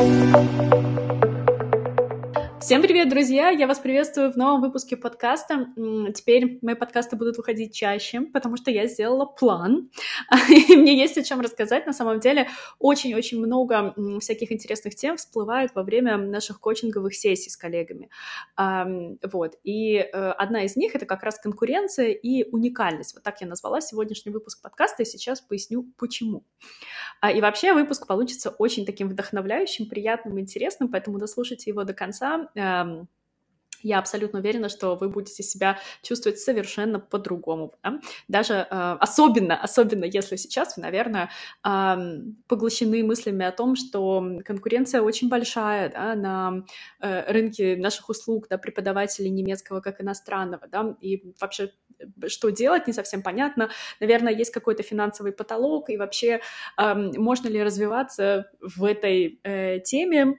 Thank you. Всем привет, друзья! Я вас приветствую в новом выпуске подкаста. Теперь мои подкасты будут выходить чаще, потому что я сделала план, и мне есть о чем рассказать. На самом деле очень-очень много всяких интересных тем всплывает во время наших коучинговых сессий с коллегами. Вот. И э, одна из них — это как раз конкуренция и уникальность. Вот так я назвала сегодняшний выпуск подкаста, и сейчас поясню, почему. А, и вообще выпуск получится очень таким вдохновляющим, приятным, интересным, поэтому дослушайте его до конца я абсолютно уверена, что вы будете себя чувствовать совершенно по-другому. Да? Даже э, особенно, особенно если сейчас вы, наверное, э, поглощены мыслями о том, что конкуренция очень большая да, на э, рынке наших услуг, да, преподавателей немецкого как иностранного, да, и вообще что делать, не совсем понятно. Наверное, есть какой-то финансовый потолок, и вообще э, можно ли развиваться в этой э, теме,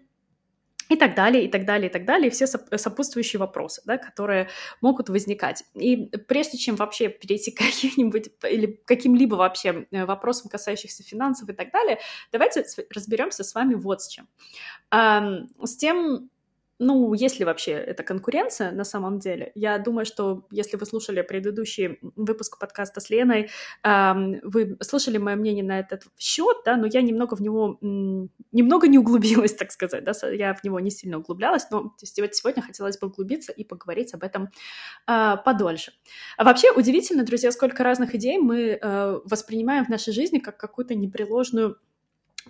и так далее, и так далее, и так далее, и все сопутствующие вопросы, да, которые могут возникать. И прежде чем вообще перейти к каким-нибудь или каким-либо вообще э, вопросам, касающихся финансов и так далее, давайте разберемся с вами вот с чем. С тем, ну, есть ли вообще эта конкуренция на самом деле? Я думаю, что если вы слушали предыдущий выпуск подкаста с Леной, вы слышали мое мнение на этот счет, да, но я немного в него, немного не углубилась, так сказать, да, я в него не сильно углублялась, но сегодня хотелось бы углубиться и поговорить об этом э, подольше. А вообще удивительно, друзья, сколько разных идей мы э, воспринимаем в нашей жизни как какую-то непреложную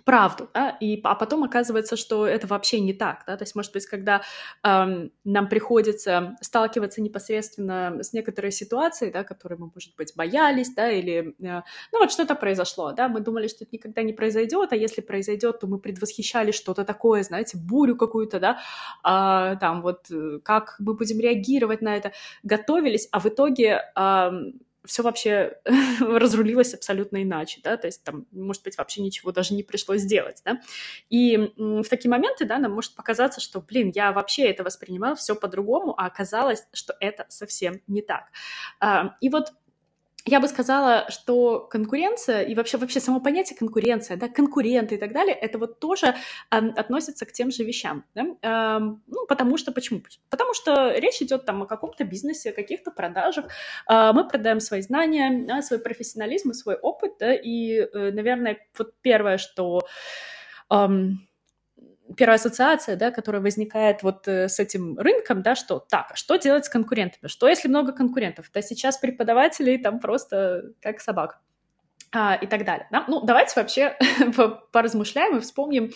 правду, да, и, а потом оказывается, что это вообще не так, да, то есть, может быть, когда эм, нам приходится сталкиваться непосредственно с некоторой ситуацией, да, которой мы, может быть, боялись, да, или, э, ну, вот что-то произошло, да, мы думали, что это никогда не произойдет, а если произойдет, то мы предвосхищали что-то такое, знаете, бурю какую-то, да, а, там вот э, как мы будем реагировать на это, готовились, а в итоге эм, все вообще разрулилось абсолютно иначе, да, то есть там, может быть, вообще ничего даже не пришлось сделать, да, и в такие моменты, да, нам может показаться, что, блин, я вообще это воспринимала все по-другому, а оказалось, что это совсем не так. А, и вот я бы сказала, что конкуренция и вообще, вообще само понятие конкуренция, да, конкуренты и так далее, это вот тоже э, относится к тем же вещам, да? э, ну, потому что, почему? Потому что речь идет там о каком-то бизнесе, о каких-то продажах, э, мы продаем свои знания, да, свой профессионализм и свой опыт, да, и, э, наверное, вот первое, что... Э, первая ассоциация, да, которая возникает вот э, с этим рынком, да, что так, а что делать с конкурентами? Что если много конкурентов? Да сейчас преподавателей там просто как собак. А, и так далее. Да? Ну, давайте вообще поразмышляем и вспомним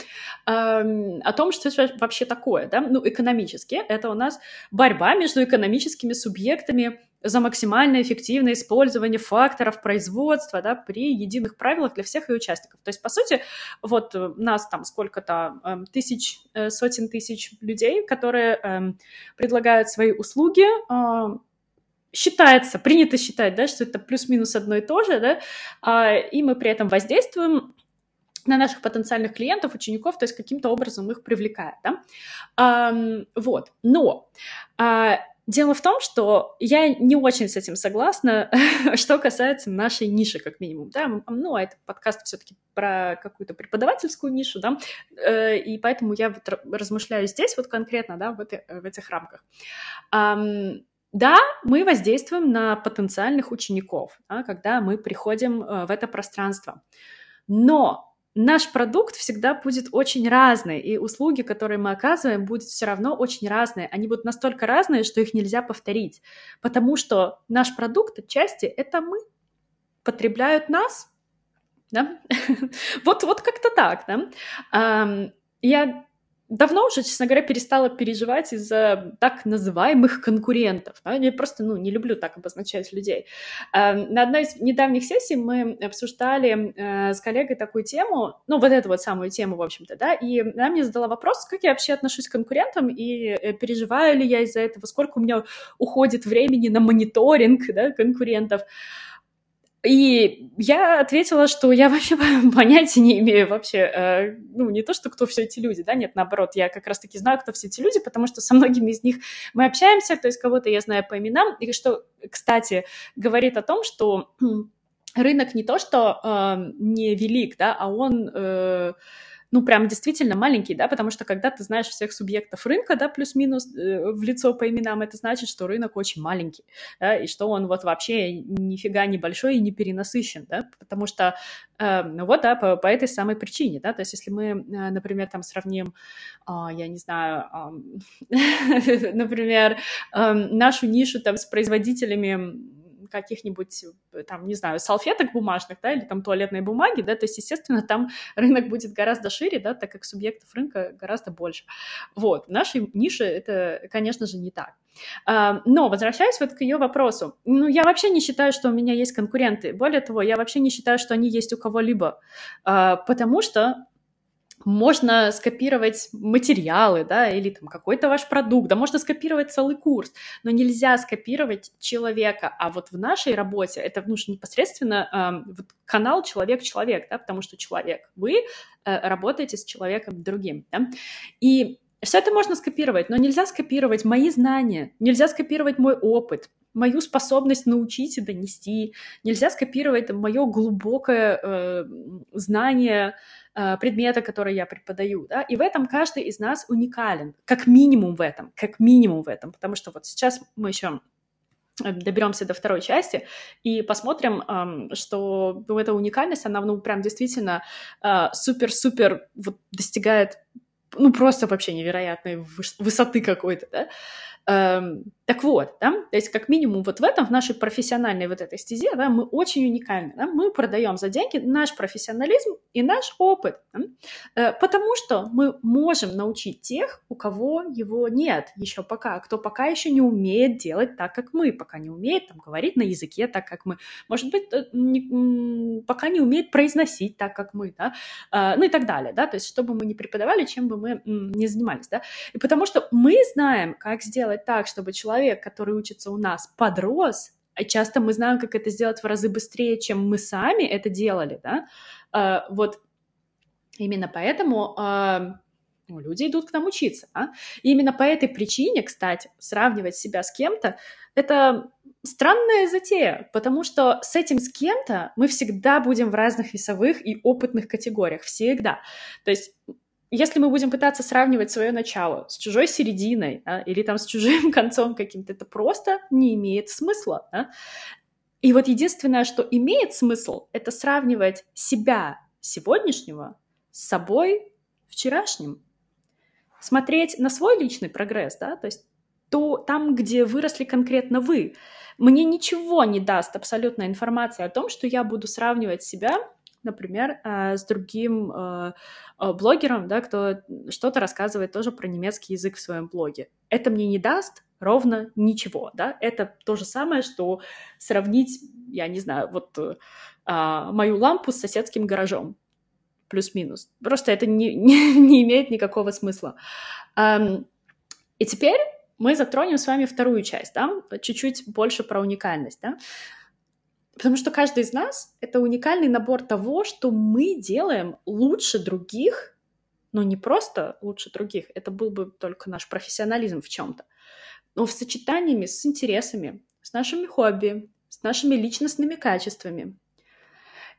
э, о том, что это вообще такое. Да? Ну, экономически это у нас борьба между экономическими субъектами за максимально эффективное использование факторов производства да, при единых правилах для всех ее участников. То есть, по сути, вот э, нас там сколько-то э, тысяч, э, сотен тысяч людей, которые э, предлагают свои услуги, э, считается, принято считать, да, что это плюс-минус одно и то же, да, э, и мы при этом воздействуем на наших потенциальных клиентов, учеников, то есть каким-то образом их привлекает, да, э, вот, но э, Дело в том, что я не очень с этим согласна, что касается нашей ниши, как минимум, да, ну, а этот подкаст все-таки про какую-то преподавательскую нишу, да, э, и поэтому я вот размышляю здесь вот конкретно, да, в, этой, в этих рамках. Да, мы воздействуем на потенциальных учеников, да, когда мы приходим э, в это пространство, но наш продукт всегда будет очень разный, и услуги, которые мы оказываем, будут все равно очень разные. Они будут настолько разные, что их нельзя повторить, потому что наш продукт отчасти — это мы, потребляют нас, да? вот, вот как-то так, да? Я давно уже, честно говоря, перестала переживать из-за так называемых конкурентов. Да? Я просто ну, не люблю так обозначать людей. Э, на одной из недавних сессий мы обсуждали э, с коллегой такую тему, ну, вот эту вот самую тему, в общем-то, да, и она мне задала вопрос, как я вообще отношусь к конкурентам и э, переживаю ли я из-за этого, сколько у меня уходит времени на мониторинг да, конкурентов. И я ответила, что я вообще понятия не имею вообще, э, ну, не то, что кто все эти люди, да, нет, наоборот, я как раз-таки знаю, кто все эти люди, потому что со многими из них мы общаемся, то есть кого-то я знаю по именам, и что, кстати, говорит о том, что рынок не то, что э, не велик, да, а он... Э, ну, прям действительно маленький, да, потому что когда ты знаешь всех субъектов рынка, да, плюс-минус э, в лицо по именам, это значит, что рынок очень маленький, да, и что он вот вообще нифига не большой и не перенасыщен, да, потому что, э, ну вот, да, по, по этой самой причине, да, то есть если мы, э, например, там сравним, э, я не знаю, э, например, э, нашу нишу там с производителями каких-нибудь, э, там, не знаю, салфеток бумажных, да, или там туалетной бумаги, да, то есть, естественно, там рынок будет гораздо шире, да, так как субъектов рынка гораздо больше. Вот, в нашей нише это, конечно же, не так. А, но, возвращаясь вот к ее вопросу, ну, я вообще не считаю, что у меня есть конкуренты. Более того, я вообще не считаю, что они есть у кого-либо, а, потому что можно скопировать материалы, да, или там какой-то ваш продукт, да, можно скопировать целый курс, но нельзя скопировать человека, а вот в нашей работе это, ну, непосредственно э, вот канал человек-человек, да, потому что человек, вы э, работаете с человеком другим, да, и все это можно скопировать, но нельзя скопировать мои знания, нельзя скопировать мой опыт, мою способность научить и донести, нельзя скопировать мое глубокое э, знание э, предмета, который я преподаю, да, и в этом каждый из нас уникален, как минимум в этом, как минимум в этом, потому что вот сейчас мы еще доберемся до второй части и посмотрим, эм, что эта уникальность, она, ну, прям действительно э, супер-супер вот достигает, ну, просто вообще невероятной высоты какой-то, да, так вот, да, то есть как минимум вот в этом, в нашей профессиональной вот этой стезе, да, мы очень уникальны, да, мы продаем за деньги наш профессионализм и наш опыт, да, э, потому что мы можем научить тех, у кого его нет еще пока, кто пока еще не умеет делать так, как мы, пока не умеет там, говорить на языке так, как мы, может быть, э, не, пока не умеет произносить так, как мы, да, э, ну и так далее, да, то есть чтобы мы не преподавали, чем бы мы не занимались, да, и потому что мы знаем, как сделать сделать так, чтобы человек, который учится у нас, подрос, а часто мы знаем, как это сделать в разы быстрее, чем мы сами это делали, да, а, вот именно поэтому а, ну, люди идут к нам учиться. А? И именно по этой причине, кстати, сравнивать себя с кем-то — это странная затея, потому что с этим с кем-то мы всегда будем в разных весовых и опытных категориях, всегда. То есть если мы будем пытаться сравнивать свое начало с чужой серединой да, или там с чужим концом каким-то, это просто не имеет смысла. Да? И вот единственное, что имеет смысл, это сравнивать себя сегодняшнего с собой вчерашним. Смотреть на свой личный прогресс, да, то есть то там, где выросли конкретно вы. Мне ничего не даст абсолютная информация о том, что я буду сравнивать себя например, э, с другим э, э, блогером, да, кто что-то рассказывает тоже про немецкий язык в своем блоге. Это мне не даст ровно ничего, да, это то же самое, что сравнить, я не знаю, вот а, мою лампу с соседским гаражом, плюс-минус. Просто это не, не, не имеет никакого смысла. И теперь мы затронем с вами вторую часть, да, чуть-чуть больше про уникальность, да. Потому что каждый из нас — это уникальный набор того, что мы делаем лучше других, но не просто лучше других, это был бы только наш профессионализм в чем-то, но в сочетании с интересами, с нашими хобби, с нашими личностными качествами.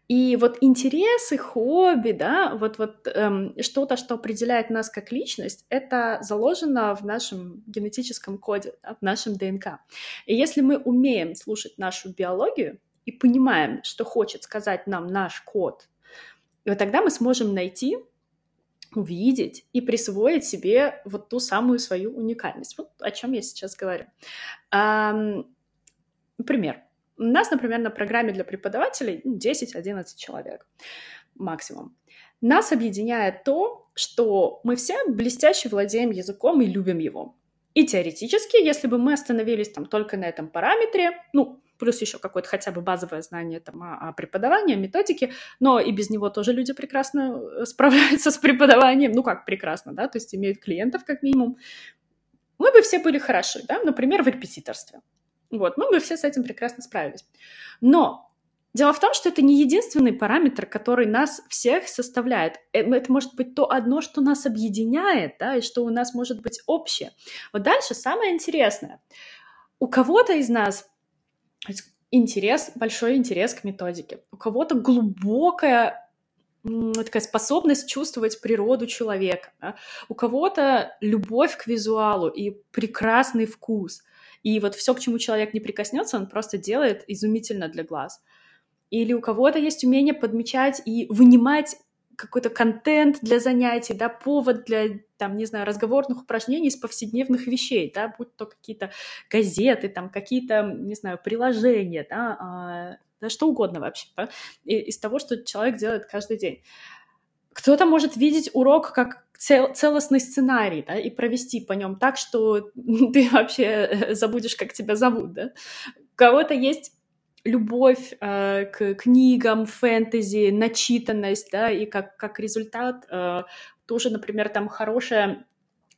И вот интересы, хобби, да, вот, вот эм, что-то, что определяет нас как личность, это заложено в нашем генетическом коде, да, в нашем ДНК. И если мы умеем слушать нашу биологию, и понимаем, что хочет сказать нам наш код, и вот тогда мы сможем найти, увидеть и присвоить себе вот ту самую свою уникальность. Вот о чем я сейчас говорю. Например, у нас, например, на программе для преподавателей 10-11 ну, человек максимум. Нас объединяет то, что мы все блестяще владеем языком и любим его. И теоретически, если бы мы остановились там только на этом параметре, ну, плюс еще какое-то хотя бы базовое знание там, о, о преподавании, о методике, но и без него тоже люди прекрасно э, справляются с преподаванием, ну как прекрасно, да, то есть имеют клиентов как минимум. Мы бы все были хороши, да, например, в репетиторстве. Вот, мы бы все с этим прекрасно справились. Но Дело в том, что это не единственный параметр, который нас всех составляет. Э, это может быть то одно, что нас объединяет, да, и что у нас может быть общее. Вот дальше самое интересное. У кого-то из нас интерес, большой интерес к методике. У кого-то глубокое такая способность чувствовать природу человека. Да? У кого-то любовь к визуалу и прекрасный вкус. И вот все, к чему человек не прикоснется, он просто делает изумительно для глаз. Или у кого-то есть умение подмечать и вынимать какой-то контент для занятий, да, повод для, там, не знаю, разговорных упражнений из повседневных вещей, да, будь то какие-то газеты, там, какие-то, не знаю, приложения, да, а, да что угодно вообще, да, из того, что человек делает каждый день. Кто-то может видеть урок как цел, целостный сценарий, да, и провести по нем так, что ты вообще забудешь, как тебя зовут, да. У кого-то есть любовь э, к книгам, фэнтези, начитанность, да, и как, как результат э, тоже, например, там хорошая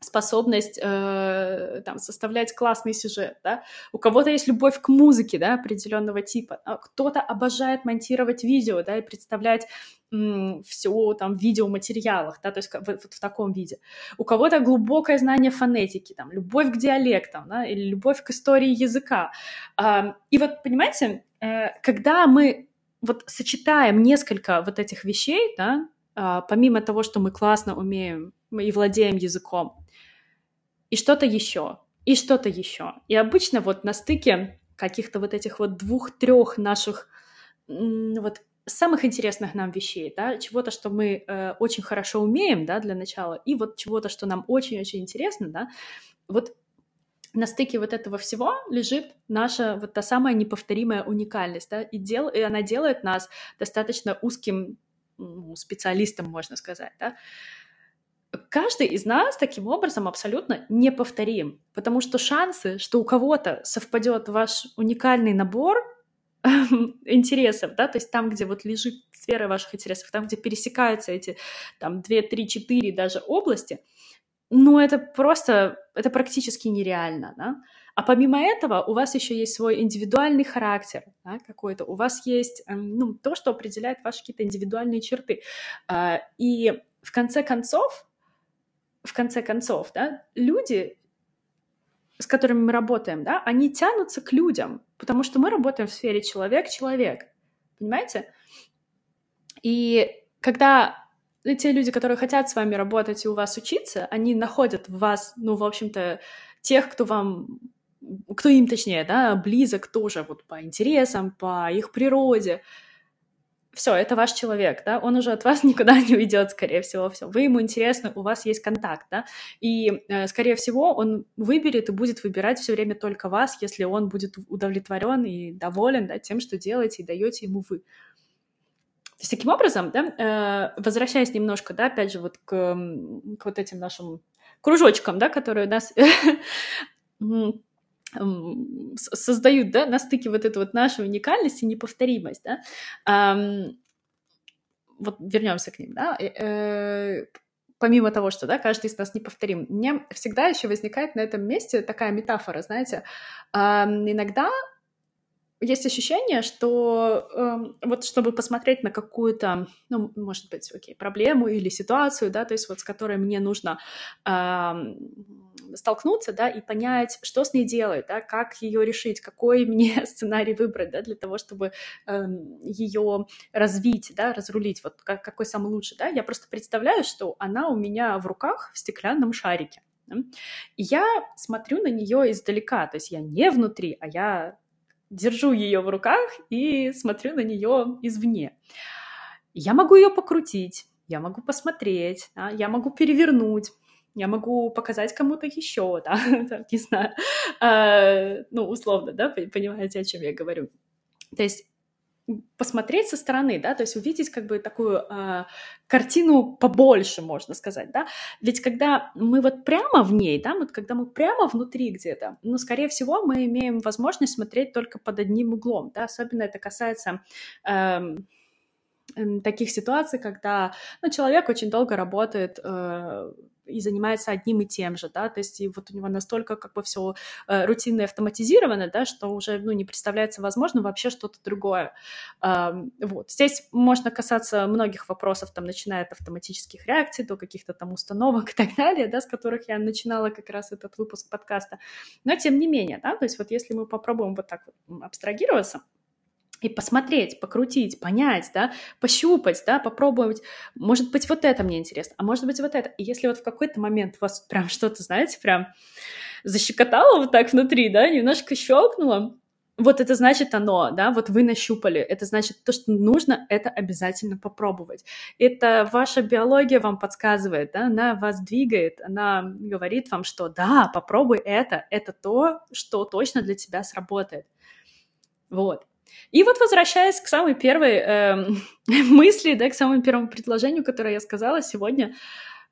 способность э, там, составлять классный сюжет, да? У кого-то есть любовь к музыке, да, определенного типа, а кто-то обожает монтировать видео, да, и представлять все там в видеоматериалах, да, то есть вот, вот в таком виде. У кого-то глубокое знание фонетики, там, любовь к диалектам, да, или любовь к истории языка. Э, и вот, понимаете, когда мы вот сочетаем несколько вот этих вещей, да, э, помимо того, что мы классно умеем и владеем языком, и что-то еще, и что-то еще. И обычно вот на стыке каких-то вот этих вот двух-трех наших вот самых интересных нам вещей, да, чего-то, что мы э, очень хорошо умеем, да, для начала, и вот чего-то, что нам очень-очень интересно, да, вот на стыке вот этого всего лежит наша вот та самая неповторимая уникальность, да, и, дел, и она делает нас достаточно узким ну, специалистом, можно сказать, да, каждый из нас таким образом абсолютно неповторим, потому что шансы, что у кого-то совпадет ваш уникальный набор интересов, да, то есть там, где вот лежит сфера ваших интересов, там, где пересекаются эти там 2, 3, 4 даже области, ну, это просто, это практически нереально, да. А помимо этого у вас еще есть свой индивидуальный характер да, какой-то, у вас есть эм, ну, то, что определяет ваши какие-то индивидуальные черты. А, и в конце концов, в конце концов, да, люди, с которыми мы работаем, да, они тянутся к людям, потому что мы работаем в сфере человек-человек, понимаете? И когда те люди, которые хотят с вами работать и у вас учиться, они находят в вас, ну, в общем-то, тех, кто вам, кто им, точнее, да, близок тоже вот по интересам, по их природе, все, это ваш человек, да, он уже от вас никуда не уйдет, скорее всего, все. Вы ему интересны, у вас есть контакт, да, и, э, скорее всего, он выберет и будет выбирать все время только вас, если он будет удовлетворен и доволен, да, тем, что делаете и даете ему вы. То есть, таким образом, да, э, возвращаясь немножко, да, опять же, вот к, к вот этим нашим кружочкам, да, которые у нас создают, да, на стыке вот эту вот нашу уникальность и неповторимость, да. Вот вернемся к ним, да. Э, помимо того, что, да, каждый из нас неповторим, мне всегда еще возникает на этом месте такая метафора, знаете, иногда есть ощущение, что э, вот чтобы посмотреть на какую-то, ну, может быть, окей, проблему или ситуацию, да, то есть вот с которой мне нужно э, столкнуться, да, и понять, что с ней делать, да, как ее решить, какой мне сценарий выбрать, да, для того, чтобы э, ее развить, да, разрулить, вот как, какой самый лучший, да, я просто представляю, что она у меня в руках в стеклянном шарике. И я смотрю на нее издалека, то есть я не внутри, а я держу ее в руках и смотрю на нее извне. Я могу ее покрутить, я могу посмотреть, да, я могу перевернуть, я могу показать кому-то еще, да, не знаю, э, ну, условно, да, понимаете, о чем я говорю. То есть посмотреть со стороны, да, то есть увидеть как бы такую э, картину побольше, можно сказать, да. Ведь когда мы вот прямо в ней, да, вот когда мы прямо внутри где-то, ну, скорее всего, мы имеем возможность смотреть только под одним углом, да, особенно это касается э, таких ситуаций, когда ну, человек очень долго работает э, и занимается одним и тем же, да, то есть и вот у него настолько как бы все э, рутинно и автоматизировано, да, что уже, ну, не представляется возможным вообще что-то другое. Э, вот. Здесь можно касаться многих вопросов, там, начиная от автоматических реакций до каких-то там установок и так далее, да, с которых я начинала как раз этот выпуск подкаста. Но тем не менее, да, то есть вот если мы попробуем вот так вот абстрагироваться, и посмотреть, покрутить, понять, да, пощупать, да, попробовать. Может быть, вот это мне интересно, а может быть, вот это. И если вот в какой-то момент вас прям что-то, знаете, прям защекотало вот так внутри, да, немножко щелкнуло, вот это значит оно, да, вот вы нащупали, это значит то, что нужно, это обязательно попробовать. Это ваша биология вам подсказывает, да, она вас двигает, она говорит вам, что да, попробуй это, это то, что точно для тебя сработает. Вот. И вот возвращаясь к самой первой э, мысли, да, к самому первому предложению, которое я сказала сегодня,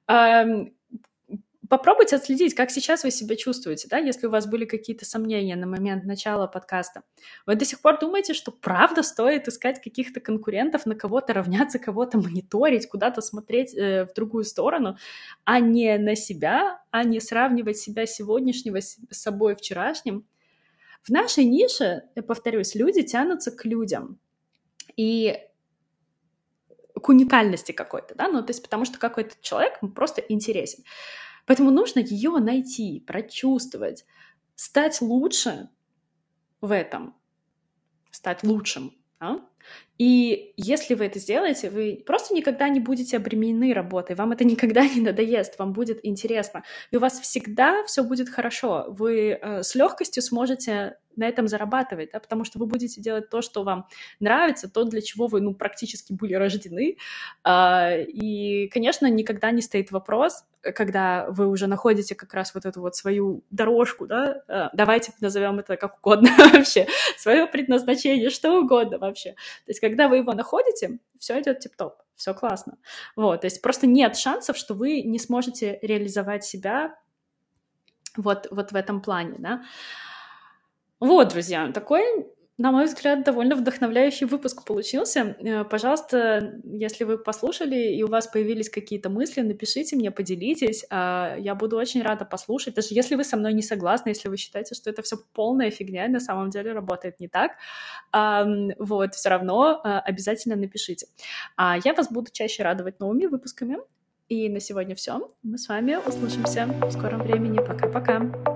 э, попробуйте отследить, как сейчас вы себя чувствуете, да, если у вас были какие-то сомнения на момент начала подкаста. Вы до сих пор думаете, что правда стоит искать каких-то конкурентов, на кого-то равняться, кого-то мониторить, куда-то смотреть э, в другую сторону, а не на себя, а не сравнивать себя сегодняшнего с собой вчерашним. В нашей нише, я повторюсь, люди тянутся к людям. И к уникальности какой-то, да, ну, то есть потому что какой-то человек просто интересен. Поэтому нужно ее найти, прочувствовать, стать лучше в этом, стать лучшим. Да? И если вы это сделаете, вы просто никогда не будете обременены работой, вам это никогда не надоест, вам будет интересно, и у вас всегда все будет хорошо. Вы э, с легкостью сможете на этом зарабатывать, да, потому что вы будете делать то, что вам нравится, то, для чего вы, ну, практически были рождены. А, и, конечно, никогда не стоит вопрос, когда вы уже находите как раз вот эту вот свою дорожку, да, а, давайте назовем это как угодно вообще, свое предназначение, что угодно вообще. То есть, когда вы его находите, все идет тип-топ, все классно. Вот, то есть просто нет шансов, что вы не сможете реализовать себя вот, вот в этом плане, да. Вот, друзья, такой, на мой взгляд, довольно вдохновляющий выпуск получился. Э, пожалуйста, если вы послушали и у вас появились какие-то мысли, напишите мне, поделитесь. А, я буду очень рада послушать. Даже если вы со мной не согласны, если вы считаете, что это все полная фигня, и на самом деле работает не так, вот, все равно а, обязательно напишите. А я вас буду чаще радовать новыми выпусками. И на сегодня все. Мы с вами услышимся в скором времени. Пока-пока.